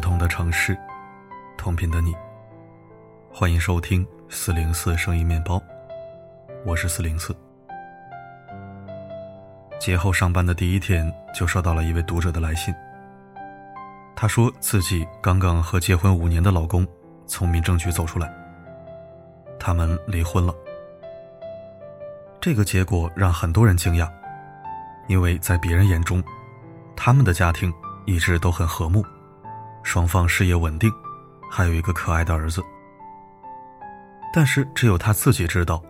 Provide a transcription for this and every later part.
不同的城市，同频的你，欢迎收听四零四声音面包，我是四零四。节后上班的第一天，就收到了一位读者的来信。她说自己刚刚和结婚五年的老公从民政局走出来，他们离婚了。这个结果让很多人惊讶，因为在别人眼中，他们的家庭一直都很和睦。双方事业稳定，还有一个可爱的儿子。但是只有他自己知道，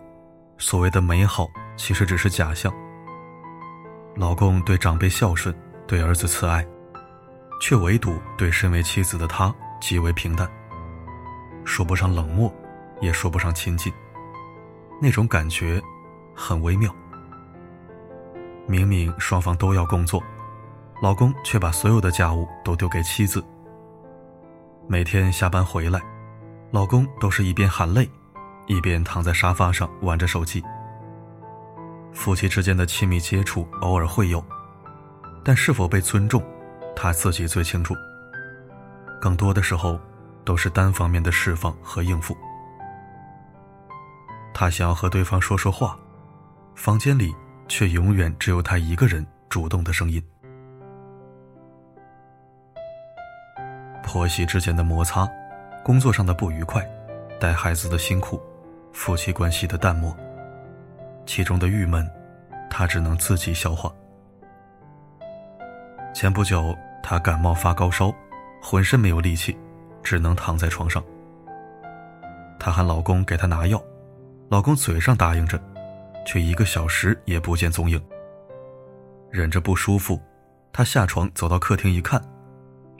所谓的美好其实只是假象。老公对长辈孝顺，对儿子慈爱，却唯独对身为妻子的他极为平淡。说不上冷漠，也说不上亲近，那种感觉很微妙。明明双方都要工作，老公却把所有的家务都丢给妻子。每天下班回来，老公都是一边喊累，一边躺在沙发上玩着手机。夫妻之间的亲密接触偶尔会有，但是否被尊重，他自己最清楚。更多的时候，都是单方面的释放和应付。他想要和对方说说话，房间里却永远只有他一个人主动的声音。婆媳之间的摩擦，工作上的不愉快，带孩子的辛苦，夫妻关系的淡漠，其中的郁闷，她只能自己消化。前不久，她感冒发高烧，浑身没有力气，只能躺在床上。她喊老公给她拿药，老公嘴上答应着，却一个小时也不见踪影。忍着不舒服，她下床走到客厅一看。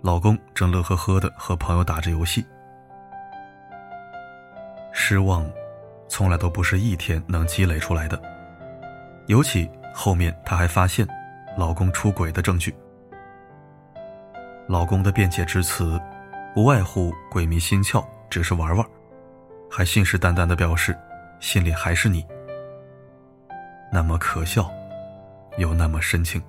老公正乐呵呵的和朋友打着游戏。失望，从来都不是一天能积累出来的。尤其后面，她还发现老公出轨的证据。老公的辩解之词，无外乎鬼迷心窍，只是玩玩，还信誓旦旦的表示，心里还是你。那么可笑，又那么深情。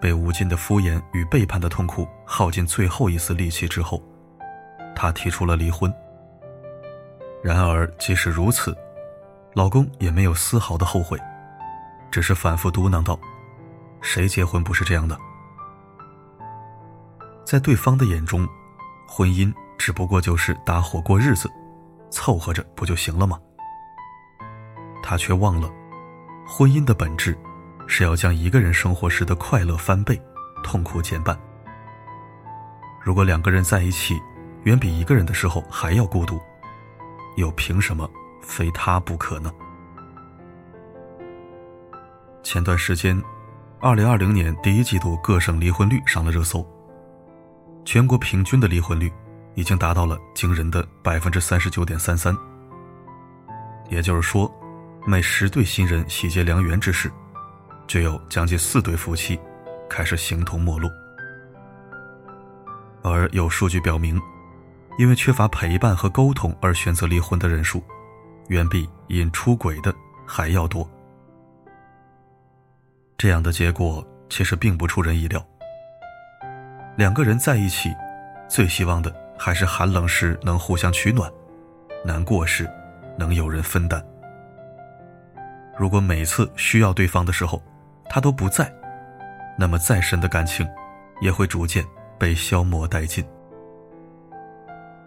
被无尽的敷衍与背叛的痛苦耗尽最后一丝力气之后，她提出了离婚。然而，即使如此，老公也没有丝毫的后悔，只是反复嘟囔道：“谁结婚不是这样的？”在对方的眼中，婚姻只不过就是搭伙过日子，凑合着不就行了吗？他却忘了，婚姻的本质。是要将一个人生活时的快乐翻倍，痛苦减半。如果两个人在一起，远比一个人的时候还要孤独，又凭什么非他不可呢？前段时间，二零二零年第一季度各省离婚率上了热搜，全国平均的离婚率已经达到了惊人的百分之三十九点三三。也就是说，每十对新人喜结良缘之时。就有将近四对夫妻开始形同陌路，而有数据表明，因为缺乏陪伴和沟通而选择离婚的人数，远比因出轨的还要多。这样的结果其实并不出人意料。两个人在一起，最希望的还是寒冷时能互相取暖，难过时能有人分担。如果每次需要对方的时候，他都不在，那么再深的感情，也会逐渐被消磨殆尽。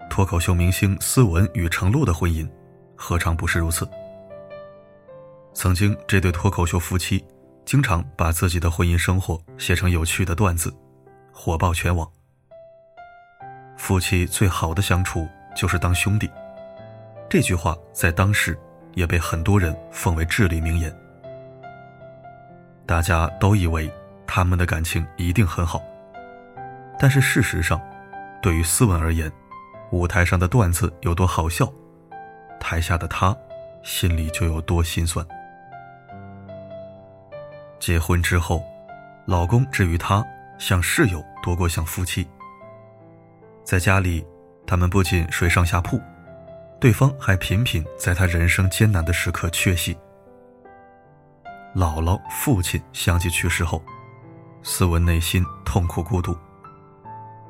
脱口秀明星思文与程璐的婚姻，何尝不是如此？曾经，这对脱口秀夫妻经常把自己的婚姻生活写成有趣的段子，火爆全网。夫妻最好的相处就是当兄弟，这句话在当时也被很多人奉为至理名言。大家都以为他们的感情一定很好，但是事实上，对于斯文而言，舞台上的段子有多好笑，台下的他心里就有多心酸。结婚之后，老公至于她像室友多过像夫妻。在家里，他们不仅睡上下铺，对方还频频在他人生艰难的时刻缺席。姥姥、父亲相继去世后，思文内心痛苦孤独，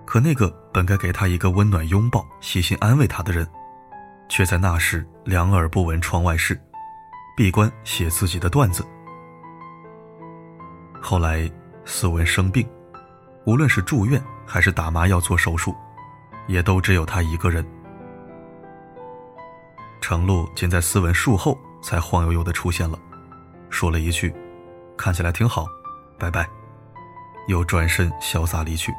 可那个本该给他一个温暖拥抱、细心安慰他的人，却在那时两耳不闻窗外事，闭关写自己的段子。后来思文生病，无论是住院还是打麻药做手术，也都只有他一个人。程璐仅在思文术后才晃悠悠的出现了，说了一句：“看起来挺好，拜拜。”又转身潇洒离去。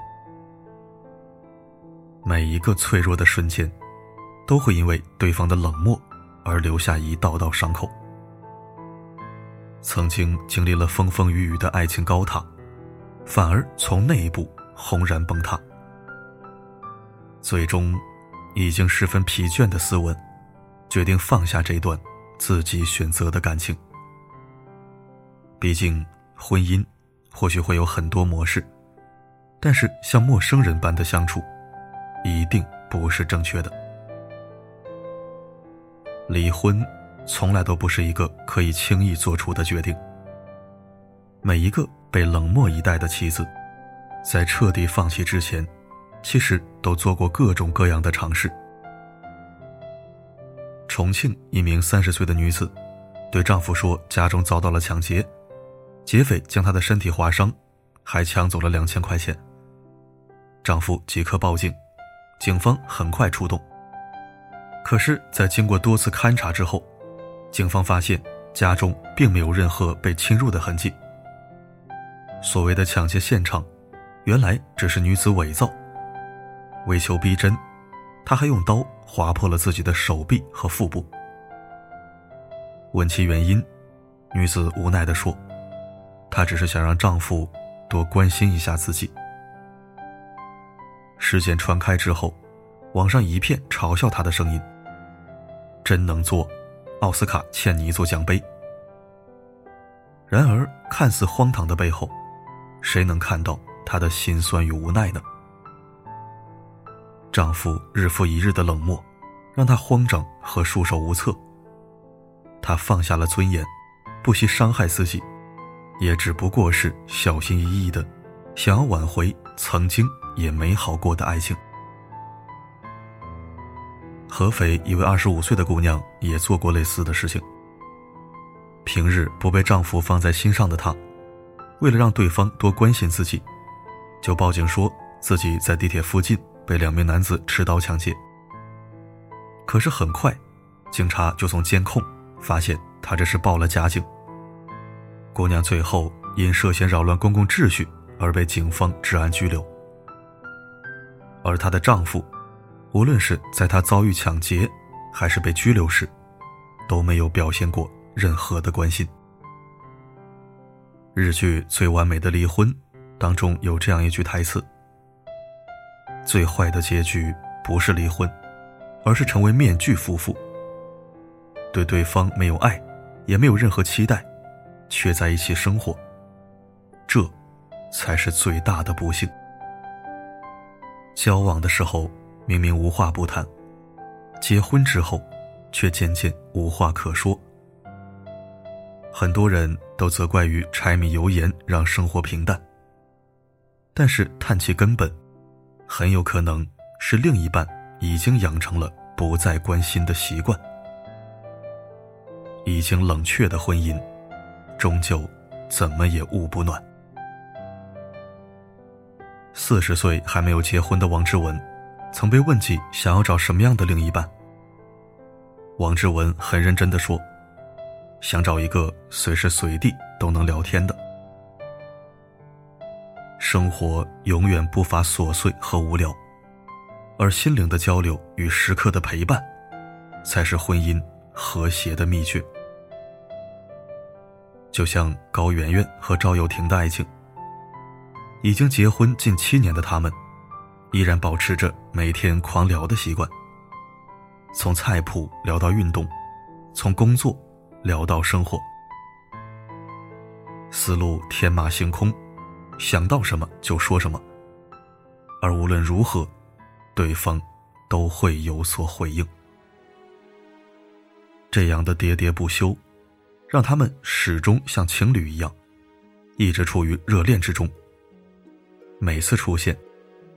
每一个脆弱的瞬间，都会因为对方的冷漠而留下一道道伤口。曾经经历了风风雨雨的爱情高塔，反而从内部轰然崩塌。最终，已经十分疲倦的斯文，决定放下这段自己选择的感情。毕竟，婚姻或许会有很多模式，但是像陌生人般的相处。一定不是正确的。离婚从来都不是一个可以轻易做出的决定。每一个被冷漠以待的妻子，在彻底放弃之前，其实都做过各种各样的尝试。重庆一名三十岁的女子，对丈夫说家中遭到了抢劫，劫匪将她的身体划伤，还抢走了两千块钱。丈夫即刻报警。警方很快出动，可是，在经过多次勘查之后，警方发现家中并没有任何被侵入的痕迹。所谓的抢劫现场，原来只是女子伪造。为求逼真，她还用刀划破了自己的手臂和腹部。问其原因，女子无奈地说：“她只是想让丈夫多关心一下自己。”事件传开之后，网上一片嘲笑他的声音。真能做，奥斯卡欠你一座奖杯。然而，看似荒唐的背后，谁能看到她的心酸与无奈呢？丈夫日复一日的冷漠，让她慌张和束手无策。她放下了尊严，不惜伤害自己，也只不过是小心翼翼的，想要挽回曾经。也美好过的爱情。合肥一位二十五岁的姑娘也做过类似的事情。平日不被丈夫放在心上的她，为了让对方多关心自己，就报警说自己在地铁附近被两名男子持刀抢劫。可是很快，警察就从监控发现她这是报了假警。姑娘最后因涉嫌扰乱公共秩序而被警方治安拘留。而她的丈夫，无论是在她遭遇抢劫，还是被拘留时，都没有表现过任何的关心。日剧《最完美的离婚》当中有这样一句台词：“最坏的结局不是离婚，而是成为面具夫妇，对对方没有爱，也没有任何期待，却在一起生活，这，才是最大的不幸。”交往的时候明明无话不谈，结婚之后却渐渐无话可说。很多人都责怪于柴米油盐让生活平淡，但是叹其根本，很有可能是另一半已经养成了不再关心的习惯。已经冷却的婚姻，终究怎么也捂不暖。四十岁还没有结婚的王志文，曾被问及想要找什么样的另一半。王志文很认真的说：“想找一个随时随地都能聊天的。生活永远不乏琐碎和无聊，而心灵的交流与时刻的陪伴，才是婚姻和谐的秘诀。”就像高圆圆和赵又廷的爱情。已经结婚近七年的他们，依然保持着每天狂聊的习惯。从菜谱聊到运动，从工作聊到生活，思路天马行空，想到什么就说什么。而无论如何，对方都会有所回应。这样的喋喋不休，让他们始终像情侣一样，一直处于热恋之中。每次出现，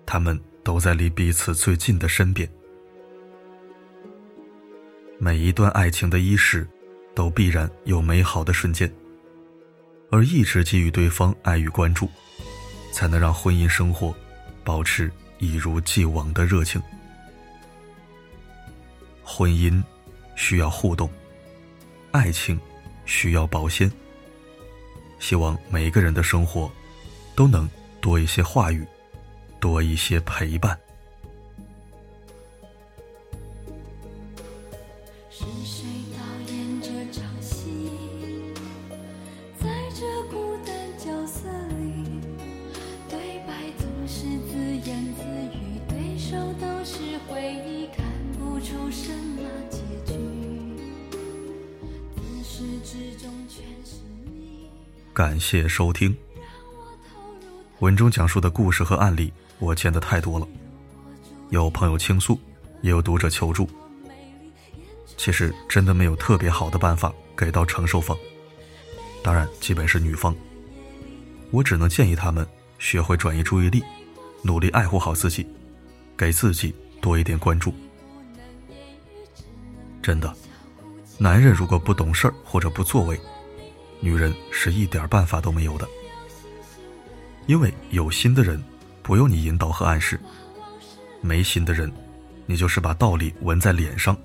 他们都在离彼此最近的身边。每一段爱情的伊始，都必然有美好的瞬间，而一直给予对方爱与关注，才能让婚姻生活保持一如既往的热情。婚姻需要互动，爱情需要保鲜。希望每一个人的生活都能多一些话语，多一些陪伴。感谢收听。文中讲述的故事和案例，我见的太多了，有朋友倾诉，也有读者求助。其实真的没有特别好的办法给到承受方，当然基本是女方。我只能建议他们学会转移注意力，努力爱护好自己，给自己多一点关注。真的，男人如果不懂事儿或者不作为，女人是一点办法都没有的。因为有心的人不用你引导和暗示，没心的人，你就是把道理纹在脸上。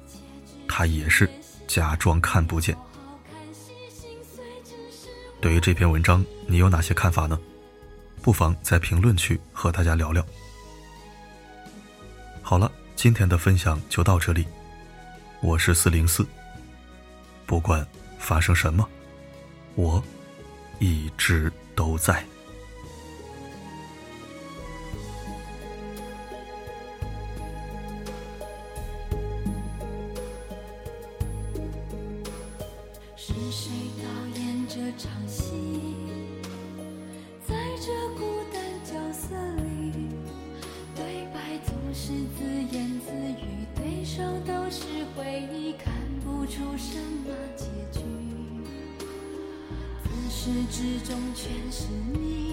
他也是假装看不见。对于这篇文章，你有哪些看法呢？不妨在评论区和大家聊聊。好了，今天的分享就到这里。我是四零四。不管发生什么，我一直都在。是谁导演这场戏在这孤单角色里对白总是自言自语对手都是回忆看不出什么结始至终全是你。